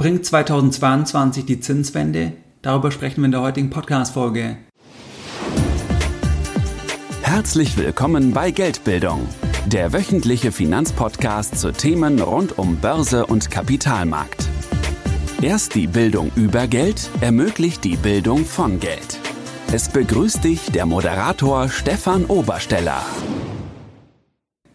Bringt 2022 die Zinswende? Darüber sprechen wir in der heutigen Podcast-Folge. Herzlich willkommen bei Geldbildung, der wöchentliche Finanzpodcast zu Themen rund um Börse und Kapitalmarkt. Erst die Bildung über Geld ermöglicht die Bildung von Geld. Es begrüßt dich der Moderator Stefan Obersteller.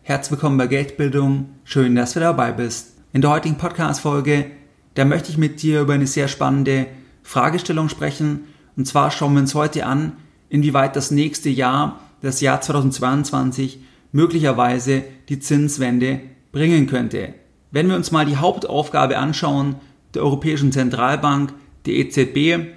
Herzlich willkommen bei Geldbildung. Schön, dass du dabei bist. In der heutigen Podcast-Folge, da möchte ich mit dir über eine sehr spannende Fragestellung sprechen. Und zwar schauen wir uns heute an, inwieweit das nächste Jahr, das Jahr 2022, möglicherweise die Zinswende bringen könnte. Wenn wir uns mal die Hauptaufgabe anschauen, der Europäischen Zentralbank, der EZB,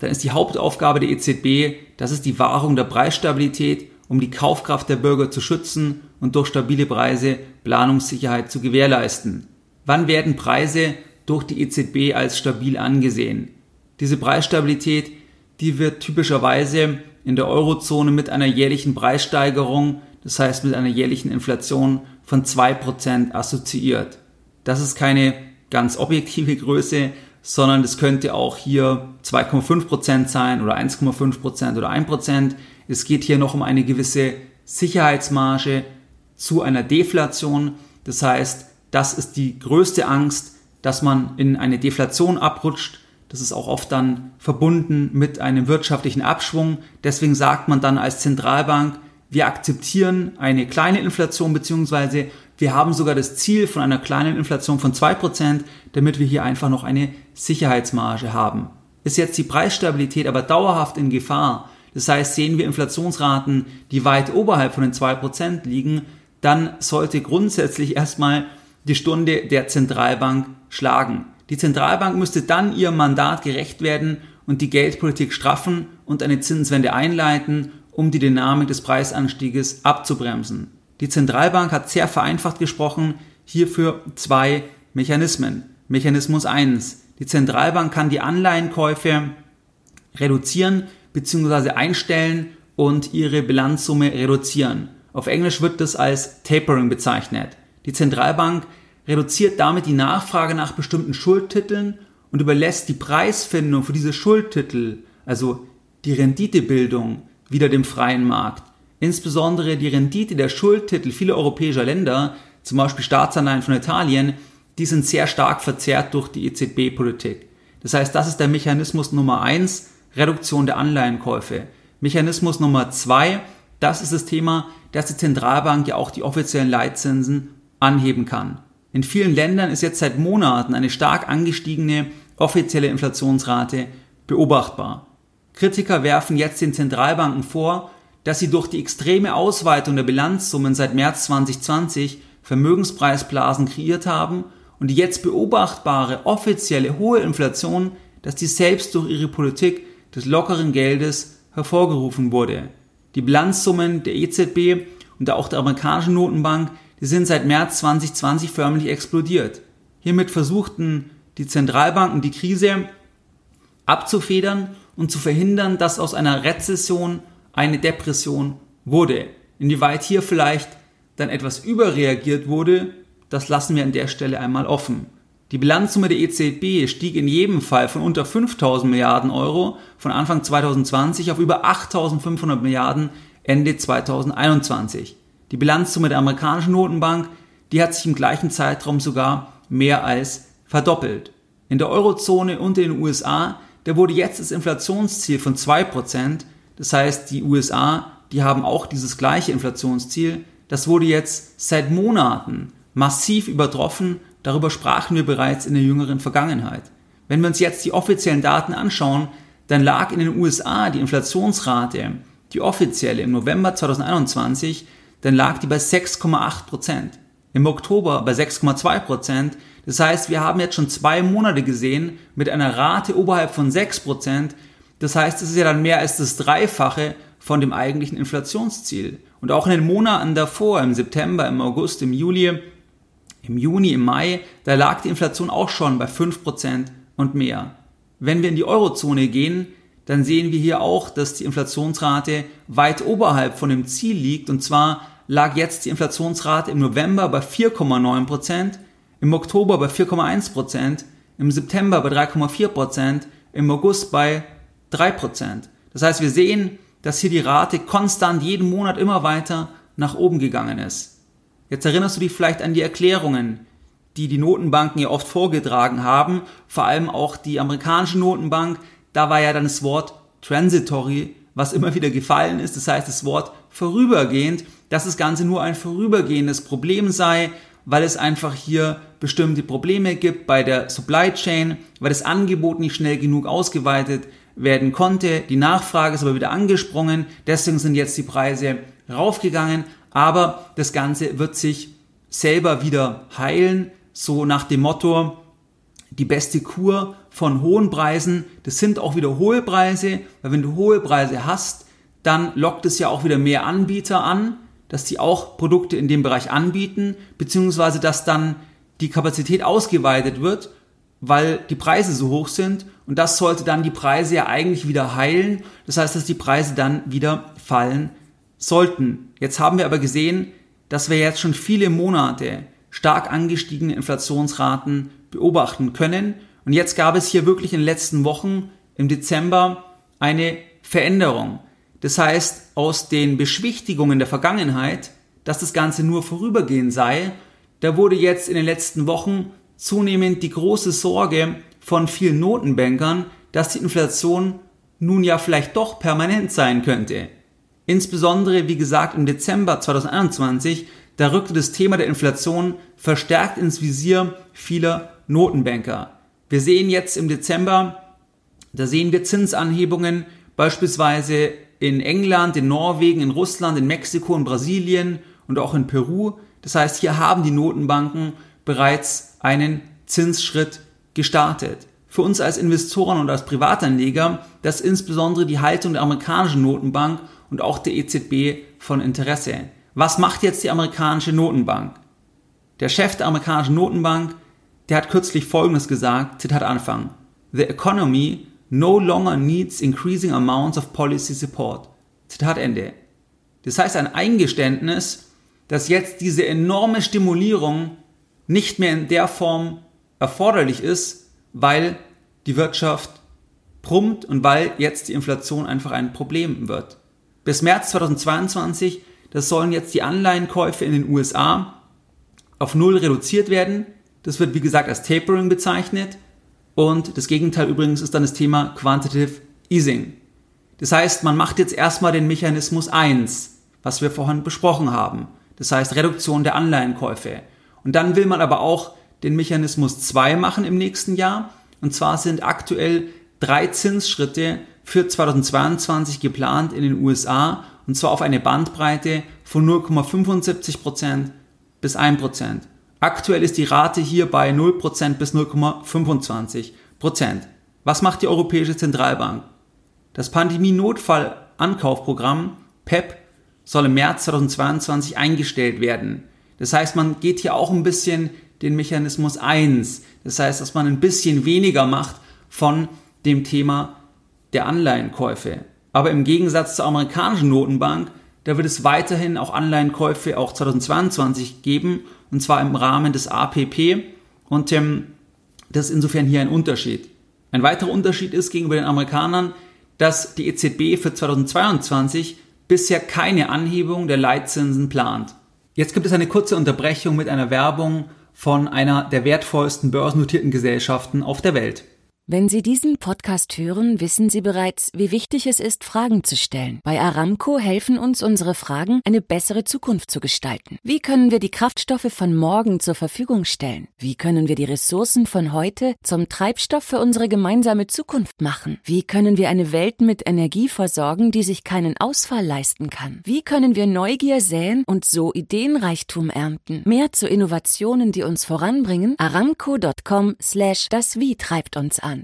dann ist die Hauptaufgabe der EZB, das ist die Wahrung der Preisstabilität, um die Kaufkraft der Bürger zu schützen und durch stabile Preise Planungssicherheit zu gewährleisten. Wann werden Preise durch die EZB als stabil angesehen? Diese Preisstabilität, die wird typischerweise in der Eurozone mit einer jährlichen Preissteigerung, das heißt mit einer jährlichen Inflation von 2% assoziiert. Das ist keine ganz objektive Größe, sondern es könnte auch hier 2,5% sein oder 1,5% oder 1%. Es geht hier noch um eine gewisse Sicherheitsmarge zu einer Deflation. Das heißt, das ist die größte Angst, dass man in eine Deflation abrutscht. Das ist auch oft dann verbunden mit einem wirtschaftlichen Abschwung. Deswegen sagt man dann als Zentralbank, wir akzeptieren eine kleine Inflation beziehungsweise wir haben sogar das Ziel von einer kleinen Inflation von 2%, damit wir hier einfach noch eine Sicherheitsmarge haben. Ist jetzt die Preisstabilität aber dauerhaft in Gefahr, das heißt, sehen wir Inflationsraten, die weit oberhalb von den 2% liegen, dann sollte grundsätzlich erstmal die Stunde der Zentralbank schlagen. Die Zentralbank müsste dann ihrem Mandat gerecht werden und die Geldpolitik straffen und eine Zinswende einleiten, um die Dynamik des Preisanstieges abzubremsen. Die Zentralbank hat sehr vereinfacht gesprochen hierfür zwei Mechanismen. Mechanismus 1. Die Zentralbank kann die Anleihenkäufe reduzieren bzw. einstellen und ihre Bilanzsumme reduzieren. Auf Englisch wird das als Tapering bezeichnet. Die Zentralbank reduziert damit die Nachfrage nach bestimmten Schuldtiteln und überlässt die Preisfindung für diese Schuldtitel, also die Renditebildung, wieder dem freien Markt. Insbesondere die Rendite der Schuldtitel vieler europäischer Länder, zum Beispiel Staatsanleihen von Italien, die sind sehr stark verzerrt durch die EZB-Politik. Das heißt, das ist der Mechanismus Nummer eins, Reduktion der Anleihenkäufe. Mechanismus Nummer zwei, das ist das Thema, dass die Zentralbank ja auch die offiziellen Leitzinsen anheben kann. In vielen Ländern ist jetzt seit Monaten eine stark angestiegene offizielle Inflationsrate beobachtbar. Kritiker werfen jetzt den Zentralbanken vor, dass sie durch die extreme Ausweitung der Bilanzsummen seit März 2020 Vermögenspreisblasen kreiert haben und die jetzt beobachtbare offizielle hohe Inflation, dass die selbst durch ihre Politik des lockeren Geldes hervorgerufen wurde. Die Bilanzsummen der EZB und auch der amerikanischen Notenbank, die sind seit März 2020 förmlich explodiert. Hiermit versuchten die Zentralbanken die Krise abzufedern und zu verhindern, dass aus einer Rezession eine Depression wurde. Inwieweit hier vielleicht dann etwas überreagiert wurde, das lassen wir an der Stelle einmal offen. Die Bilanzsumme der EZB stieg in jedem Fall von unter 5000 Milliarden Euro von Anfang 2020 auf über 8500 Milliarden Ende 2021. Die Bilanzsumme der amerikanischen Notenbank, die hat sich im gleichen Zeitraum sogar mehr als verdoppelt. In der Eurozone und in den USA, da wurde jetzt das Inflationsziel von 2% das heißt, die USA, die haben auch dieses gleiche Inflationsziel. Das wurde jetzt seit Monaten massiv übertroffen. Darüber sprachen wir bereits in der jüngeren Vergangenheit. Wenn wir uns jetzt die offiziellen Daten anschauen, dann lag in den USA die Inflationsrate, die offizielle im November 2021, dann lag die bei 6,8 Prozent. Im Oktober bei 6,2 Prozent. Das heißt, wir haben jetzt schon zwei Monate gesehen mit einer Rate oberhalb von 6 Prozent, das heißt, es ist ja dann mehr als das Dreifache von dem eigentlichen Inflationsziel. Und auch in den Monaten davor, im September, im August, im Juli, im Juni, im Mai, da lag die Inflation auch schon bei 5% und mehr. Wenn wir in die Eurozone gehen, dann sehen wir hier auch, dass die Inflationsrate weit oberhalb von dem Ziel liegt. Und zwar lag jetzt die Inflationsrate im November bei 4,9%, im Oktober bei 4,1%, im September bei 3,4 Prozent, im August bei 3 Prozent. Das heißt, wir sehen, dass hier die Rate konstant jeden Monat immer weiter nach oben gegangen ist. Jetzt erinnerst du dich vielleicht an die Erklärungen, die die Notenbanken ja oft vorgetragen haben, vor allem auch die amerikanische Notenbank, da war ja dann das Wort transitory, was immer wieder gefallen ist, das heißt das Wort vorübergehend, dass das Ganze nur ein vorübergehendes Problem sei, weil es einfach hier bestimmte Probleme gibt bei der Supply Chain, weil das Angebot nicht schnell genug ausgeweitet werden konnte. Die Nachfrage ist aber wieder angesprungen, deswegen sind jetzt die Preise raufgegangen, aber das Ganze wird sich selber wieder heilen, so nach dem Motto, die beste Kur von hohen Preisen, das sind auch wieder hohe Preise, weil wenn du hohe Preise hast, dann lockt es ja auch wieder mehr Anbieter an, dass die auch Produkte in dem Bereich anbieten, beziehungsweise dass dann die Kapazität ausgeweitet wird, weil die Preise so hoch sind und das sollte dann die Preise ja eigentlich wieder heilen. Das heißt, dass die Preise dann wieder fallen sollten. Jetzt haben wir aber gesehen, dass wir jetzt schon viele Monate stark angestiegene Inflationsraten beobachten können. Und jetzt gab es hier wirklich in den letzten Wochen im Dezember eine Veränderung. Das heißt, aus den Beschwichtigungen der Vergangenheit, dass das Ganze nur vorübergehend sei, da wurde jetzt in den letzten Wochen zunehmend die große Sorge von vielen Notenbankern, dass die Inflation nun ja vielleicht doch permanent sein könnte. Insbesondere, wie gesagt, im Dezember 2021 da rückte das Thema der Inflation verstärkt ins Visier vieler Notenbanker. Wir sehen jetzt im Dezember, da sehen wir Zinsanhebungen beispielsweise in England, in Norwegen, in Russland, in Mexiko, in Brasilien und auch in Peru. Das heißt, hier haben die Notenbanken bereits einen Zinsschritt gestartet. Für uns als Investoren und als Privatanleger, das ist insbesondere die Haltung der amerikanischen Notenbank und auch der EZB von Interesse. Was macht jetzt die amerikanische Notenbank? Der Chef der amerikanischen Notenbank, der hat kürzlich Folgendes gesagt, Zitat Anfang. The economy no longer needs increasing amounts of policy support. Zitat Ende. Das heißt ein Eingeständnis, dass jetzt diese enorme Stimulierung nicht mehr in der Form erforderlich ist, weil die Wirtschaft brummt und weil jetzt die Inflation einfach ein Problem wird. Bis März 2022 das sollen jetzt die Anleihenkäufe in den USA auf Null reduziert werden. Das wird wie gesagt als Tapering bezeichnet. Und das Gegenteil übrigens ist dann das Thema Quantitative Easing. Das heißt, man macht jetzt erstmal den Mechanismus 1, was wir vorhin besprochen haben. Das heißt Reduktion der Anleihenkäufe. Und dann will man aber auch den Mechanismus 2 machen im nächsten Jahr. Und zwar sind aktuell drei Zinsschritte für 2022 geplant in den USA und zwar auf eine Bandbreite von 0,75% bis 1%. Aktuell ist die Rate hier bei 0% bis 0,25%. Was macht die Europäische Zentralbank? Das Pandemie-Notfall-Ankaufprogramm PEP soll im März 2022 eingestellt werden. Das heißt, man geht hier auch ein bisschen den Mechanismus 1. Das heißt, dass man ein bisschen weniger macht von dem Thema der Anleihenkäufe. Aber im Gegensatz zur amerikanischen Notenbank, da wird es weiterhin auch Anleihenkäufe auch 2022 geben, und zwar im Rahmen des APP. Und ähm, das ist insofern hier ein Unterschied. Ein weiterer Unterschied ist gegenüber den Amerikanern, dass die EZB für 2022 bisher keine Anhebung der Leitzinsen plant. Jetzt gibt es eine kurze Unterbrechung mit einer Werbung von einer der wertvollsten börsennotierten Gesellschaften auf der Welt. Wenn Sie diesen Podcast hören, wissen Sie bereits, wie wichtig es ist, Fragen zu stellen. Bei Aramco helfen uns unsere Fragen, eine bessere Zukunft zu gestalten. Wie können wir die Kraftstoffe von morgen zur Verfügung stellen? Wie können wir die Ressourcen von heute zum Treibstoff für unsere gemeinsame Zukunft machen? Wie können wir eine Welt mit Energie versorgen, die sich keinen Ausfall leisten kann? Wie können wir Neugier säen und so Ideenreichtum ernten? Mehr zu Innovationen, die uns voranbringen? Aramco.com slash das Wie treibt uns an.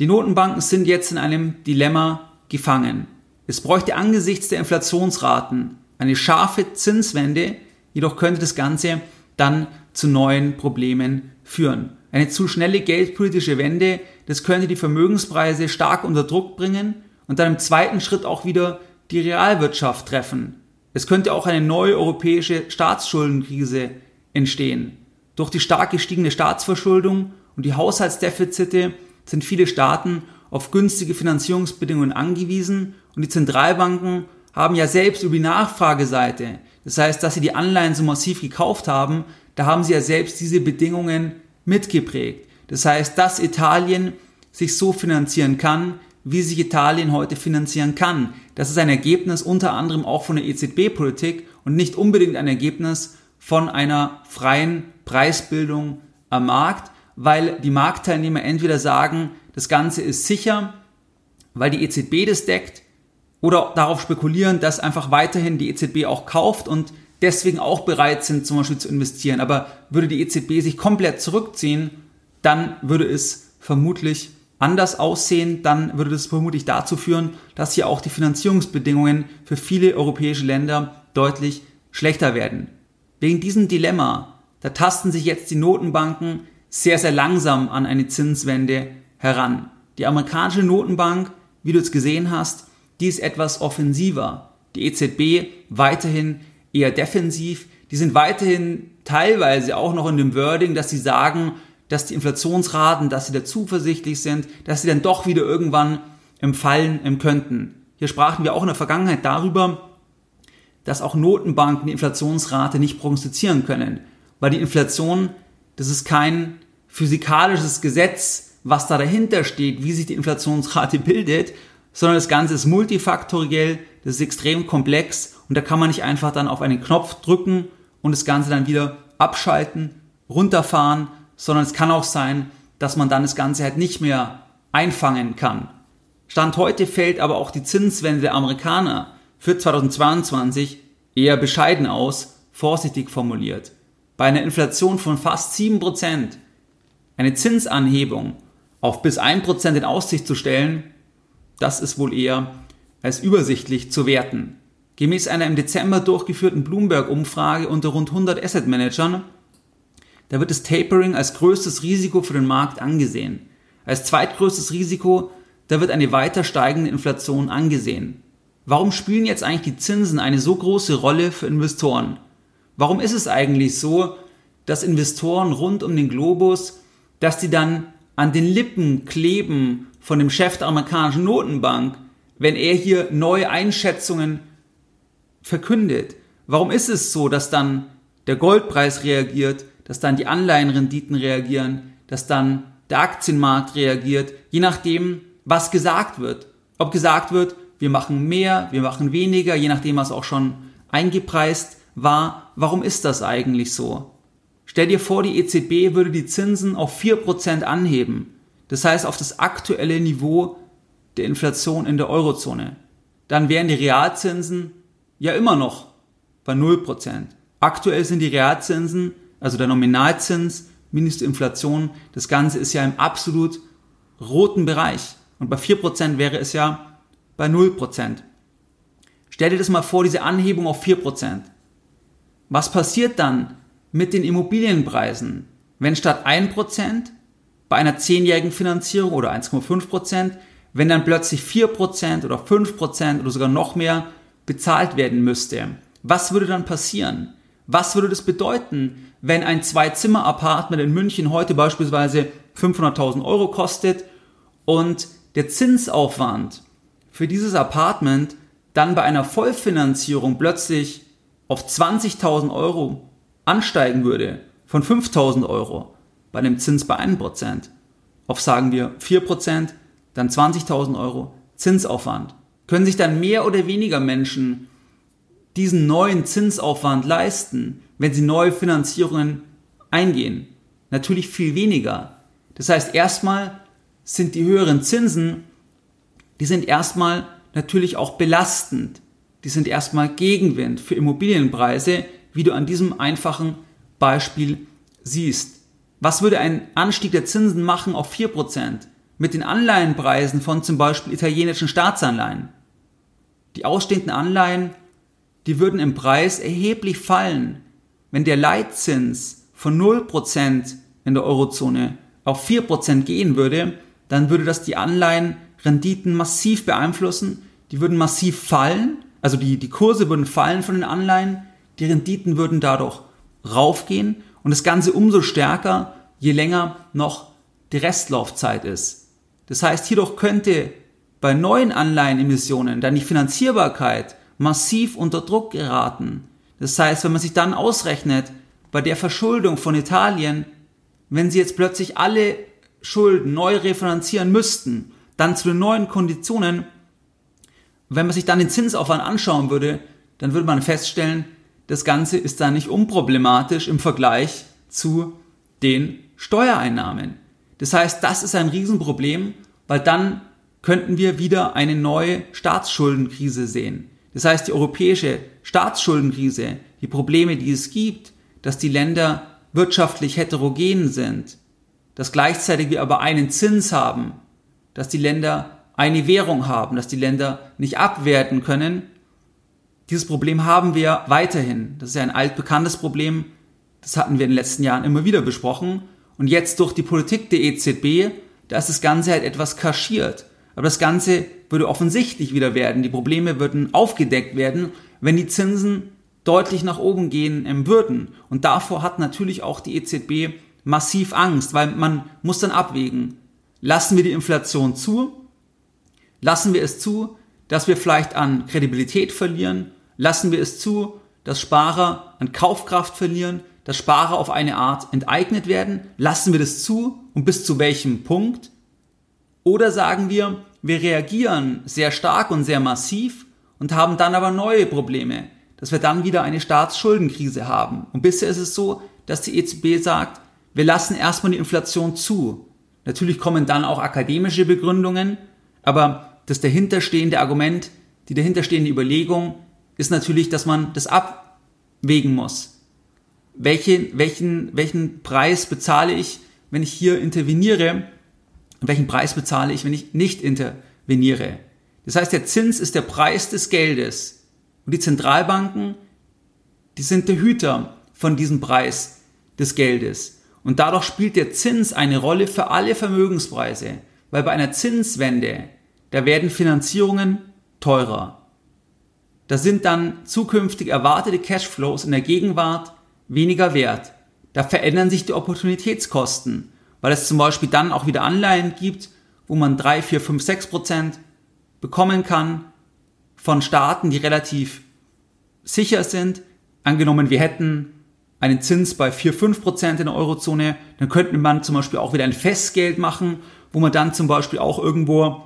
Die Notenbanken sind jetzt in einem Dilemma gefangen. Es bräuchte angesichts der Inflationsraten eine scharfe Zinswende, jedoch könnte das Ganze dann zu neuen Problemen führen. Eine zu schnelle geldpolitische Wende, das könnte die Vermögenspreise stark unter Druck bringen und dann im zweiten Schritt auch wieder die Realwirtschaft treffen. Es könnte auch eine neue europäische Staatsschuldenkrise entstehen. Durch die stark gestiegene Staatsverschuldung und die Haushaltsdefizite sind viele Staaten auf günstige Finanzierungsbedingungen angewiesen und die Zentralbanken haben ja selbst über die Nachfrageseite, das heißt, dass sie die Anleihen so massiv gekauft haben, da haben sie ja selbst diese Bedingungen mitgeprägt. Das heißt, dass Italien sich so finanzieren kann, wie sich Italien heute finanzieren kann. Das ist ein Ergebnis unter anderem auch von der EZB-Politik und nicht unbedingt ein Ergebnis von einer freien Preisbildung am Markt, weil die Marktteilnehmer entweder sagen, das Ganze ist sicher, weil die EZB das deckt, oder darauf spekulieren, dass einfach weiterhin die EZB auch kauft und deswegen auch bereit sind, zum Beispiel zu investieren. Aber würde die EZB sich komplett zurückziehen, dann würde es vermutlich anders aussehen, dann würde das vermutlich dazu führen, dass hier auch die Finanzierungsbedingungen für viele europäische Länder deutlich schlechter werden. Wegen diesem Dilemma, da tasten sich jetzt die Notenbanken sehr, sehr langsam an eine Zinswende heran. Die amerikanische Notenbank, wie du es gesehen hast, die ist etwas offensiver. Die EZB weiterhin eher defensiv. Die sind weiterhin teilweise auch noch in dem Wording, dass sie sagen, dass die Inflationsraten, dass sie da zuversichtlich sind, dass sie dann doch wieder irgendwann im Fallen könnten. Hier sprachen wir auch in der Vergangenheit darüber, dass auch Notenbanken die Inflationsrate nicht prognostizieren können, weil die Inflation, das ist kein physikalisches Gesetz, was da dahinter steht, wie sich die Inflationsrate bildet, sondern das Ganze ist multifaktoriell, das ist extrem komplex und da kann man nicht einfach dann auf einen Knopf drücken und das Ganze dann wieder abschalten, runterfahren, sondern es kann auch sein, dass man dann das Ganze halt nicht mehr einfangen kann. Stand heute fällt aber auch die Zinswende der Amerikaner für 2022 eher bescheiden aus, vorsichtig formuliert. Bei einer Inflation von fast 7%, eine Zinsanhebung auf bis 1% in Aussicht zu stellen, das ist wohl eher als übersichtlich zu werten. Gemäß einer im Dezember durchgeführten Bloomberg-Umfrage unter rund 100 Asset Managern, da wird das Tapering als größtes Risiko für den Markt angesehen. Als zweitgrößtes Risiko, da wird eine weiter steigende Inflation angesehen. Warum spielen jetzt eigentlich die Zinsen eine so große Rolle für Investoren? Warum ist es eigentlich so, dass Investoren rund um den Globus, dass die dann an den Lippen kleben von dem Chef der amerikanischen Notenbank, wenn er hier neue Einschätzungen verkündet? Warum ist es so, dass dann der Goldpreis reagiert, dass dann die Anleihenrenditen reagieren, dass dann der Aktienmarkt reagiert, je nachdem, was gesagt wird. Ob gesagt wird, wir machen mehr, wir machen weniger, je nachdem, was auch schon eingepreist war. Warum ist das eigentlich so? Stell dir vor, die EZB würde die Zinsen auf 4% anheben. Das heißt auf das aktuelle Niveau der Inflation in der Eurozone. Dann wären die Realzinsen ja immer noch bei 0%. Aktuell sind die Realzinsen, also der Nominalzins minus die Inflation, das Ganze ist ja im absolut roten Bereich. Und bei 4% wäre es ja bei 0%. Stell dir das mal vor, diese Anhebung auf 4%. Was passiert dann mit den Immobilienpreisen, wenn statt 1% bei einer zehnjährigen Finanzierung oder 1,5 Prozent, wenn dann plötzlich 4 Prozent oder 5 Prozent oder sogar noch mehr bezahlt werden müsste. Was würde dann passieren? Was würde das bedeuten, wenn ein Zwei-Zimmer-Apartment in München heute beispielsweise 500.000 Euro kostet und der Zinsaufwand für dieses Apartment dann bei einer Vollfinanzierung plötzlich auf 20.000 Euro ansteigen würde, von 5.000 Euro? bei einem Zins bei 1%. Auf sagen wir 4%, dann 20.000 Euro Zinsaufwand. Können sich dann mehr oder weniger Menschen diesen neuen Zinsaufwand leisten, wenn sie neue Finanzierungen eingehen? Natürlich viel weniger. Das heißt, erstmal sind die höheren Zinsen, die sind erstmal natürlich auch belastend. Die sind erstmal Gegenwind für Immobilienpreise, wie du an diesem einfachen Beispiel siehst. Was würde ein Anstieg der Zinsen machen auf 4% mit den Anleihenpreisen von zum Beispiel italienischen Staatsanleihen? Die ausstehenden Anleihen, die würden im Preis erheblich fallen, wenn der Leitzins von 0% in der Eurozone auf 4% gehen würde, dann würde das die Anleihenrenditen massiv beeinflussen, die würden massiv fallen, also die, die Kurse würden fallen von den Anleihen, die Renditen würden dadurch raufgehen und das Ganze umso stärker, je länger noch die Restlaufzeit ist. Das heißt, hierdurch könnte bei neuen Anleihenemissionen dann die Finanzierbarkeit massiv unter Druck geraten. Das heißt, wenn man sich dann ausrechnet, bei der Verschuldung von Italien, wenn sie jetzt plötzlich alle Schulden neu refinanzieren müssten, dann zu den neuen Konditionen, wenn man sich dann den Zinsaufwand anschauen würde, dann würde man feststellen, das Ganze ist da nicht unproblematisch im Vergleich zu den Steuereinnahmen. Das heißt, das ist ein Riesenproblem, weil dann könnten wir wieder eine neue Staatsschuldenkrise sehen. Das heißt, die europäische Staatsschuldenkrise, die Probleme, die es gibt, dass die Länder wirtschaftlich heterogen sind, dass gleichzeitig wir aber einen Zins haben, dass die Länder eine Währung haben, dass die Länder nicht abwerten können. Dieses Problem haben wir weiterhin. Das ist ja ein altbekanntes Problem. Das hatten wir in den letzten Jahren immer wieder besprochen. Und jetzt durch die Politik der EZB, da ist das Ganze halt etwas kaschiert. Aber das Ganze würde offensichtlich wieder werden. Die Probleme würden aufgedeckt werden, wenn die Zinsen deutlich nach oben gehen würden. Und davor hat natürlich auch die EZB massiv Angst, weil man muss dann abwägen. Lassen wir die Inflation zu? Lassen wir es zu, dass wir vielleicht an Kredibilität verlieren? Lassen wir es zu, dass Sparer an Kaufkraft verlieren? dass Sparer auf eine Art enteignet werden? Lassen wir das zu und bis zu welchem Punkt? Oder sagen wir, wir reagieren sehr stark und sehr massiv und haben dann aber neue Probleme, dass wir dann wieder eine Staatsschuldenkrise haben. Und bisher ist es so, dass die EZB sagt, wir lassen erstmal die Inflation zu. Natürlich kommen dann auch akademische Begründungen, aber das dahinterstehende Argument, die dahinterstehende Überlegung ist natürlich, dass man das abwägen muss welche, welchen, welchen Preis bezahle ich, wenn ich hier interveniere und welchen Preis bezahle ich, wenn ich nicht interveniere. Das heißt, der Zins ist der Preis des Geldes und die Zentralbanken, die sind der Hüter von diesem Preis des Geldes. Und dadurch spielt der Zins eine Rolle für alle Vermögenspreise, weil bei einer Zinswende, da werden Finanzierungen teurer. Da sind dann zukünftig erwartete Cashflows in der Gegenwart weniger wert. Da verändern sich die Opportunitätskosten, weil es zum Beispiel dann auch wieder Anleihen gibt, wo man 3, 4, 5, 6 Prozent bekommen kann von Staaten, die relativ sicher sind. Angenommen, wir hätten einen Zins bei 4, 5 Prozent in der Eurozone, dann könnte man zum Beispiel auch wieder ein Festgeld machen, wo man dann zum Beispiel auch irgendwo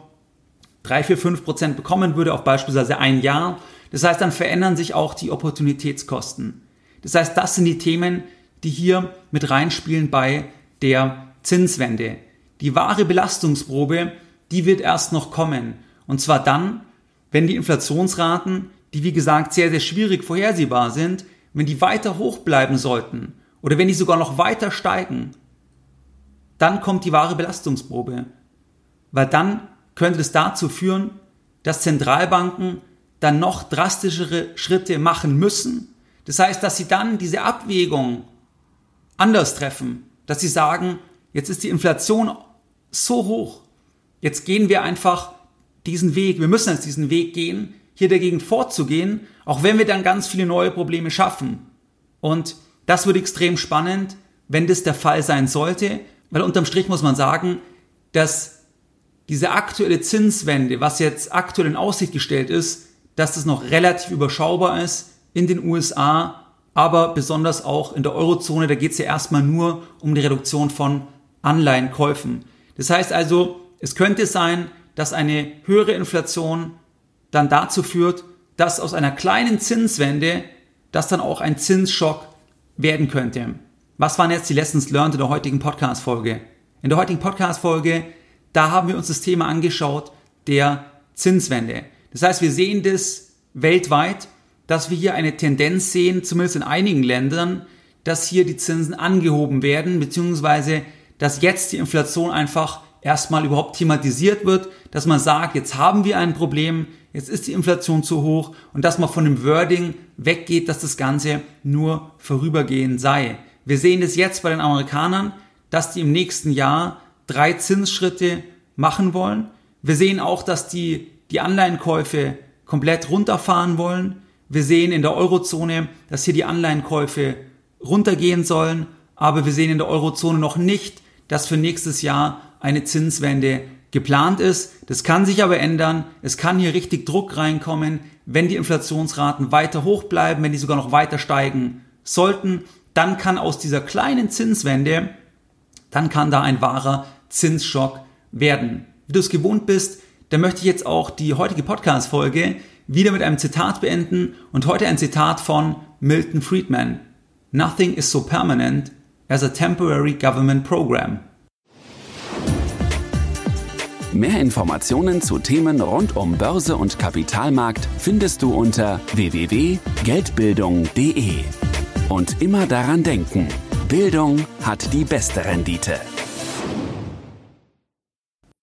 3, 4, 5 Prozent bekommen würde auf beispielsweise ein Jahr. Das heißt, dann verändern sich auch die Opportunitätskosten. Das heißt, das sind die Themen, die hier mit reinspielen bei der Zinswende. Die wahre Belastungsprobe, die wird erst noch kommen. Und zwar dann, wenn die Inflationsraten, die wie gesagt sehr, sehr schwierig vorhersehbar sind, wenn die weiter hoch bleiben sollten oder wenn die sogar noch weiter steigen, dann kommt die wahre Belastungsprobe. Weil dann könnte es dazu führen, dass Zentralbanken dann noch drastischere Schritte machen müssen, das heißt, dass sie dann diese Abwägung anders treffen, dass sie sagen, jetzt ist die Inflation so hoch, jetzt gehen wir einfach diesen Weg, wir müssen jetzt diesen Weg gehen, hier dagegen vorzugehen, auch wenn wir dann ganz viele neue Probleme schaffen. Und das wird extrem spannend, wenn das der Fall sein sollte, weil unterm Strich muss man sagen, dass diese aktuelle Zinswende, was jetzt aktuell in Aussicht gestellt ist, dass das noch relativ überschaubar ist, in den USA, aber besonders auch in der Eurozone. Da geht es ja erstmal nur um die Reduktion von Anleihenkäufen. Das heißt also, es könnte sein, dass eine höhere Inflation dann dazu führt, dass aus einer kleinen Zinswende das dann auch ein Zinsschock werden könnte. Was waren jetzt die Lessons learned in der heutigen Podcast-Folge? In der heutigen Podcast-Folge, da haben wir uns das Thema angeschaut der Zinswende. Das heißt, wir sehen das weltweit dass wir hier eine Tendenz sehen, zumindest in einigen Ländern, dass hier die Zinsen angehoben werden, beziehungsweise dass jetzt die Inflation einfach erstmal überhaupt thematisiert wird, dass man sagt, jetzt haben wir ein Problem, jetzt ist die Inflation zu hoch und dass man von dem Wording weggeht, dass das Ganze nur vorübergehend sei. Wir sehen es jetzt bei den Amerikanern, dass die im nächsten Jahr drei Zinsschritte machen wollen. Wir sehen auch, dass die die Anleihenkäufe komplett runterfahren wollen. Wir sehen in der Eurozone, dass hier die Anleihenkäufe runtergehen sollen, aber wir sehen in der Eurozone noch nicht, dass für nächstes Jahr eine Zinswende geplant ist. Das kann sich aber ändern. Es kann hier richtig Druck reinkommen, wenn die Inflationsraten weiter hoch bleiben, wenn die sogar noch weiter steigen sollten. Dann kann aus dieser kleinen Zinswende, dann kann da ein wahrer Zinsschock werden. Wie du es gewohnt bist, dann möchte ich jetzt auch die heutige Podcast-Folge wieder mit einem Zitat beenden und heute ein Zitat von Milton Friedman. Nothing is so permanent as a temporary government program. Mehr Informationen zu Themen rund um Börse und Kapitalmarkt findest du unter www.geldbildung.de. Und immer daran denken, Bildung hat die beste Rendite.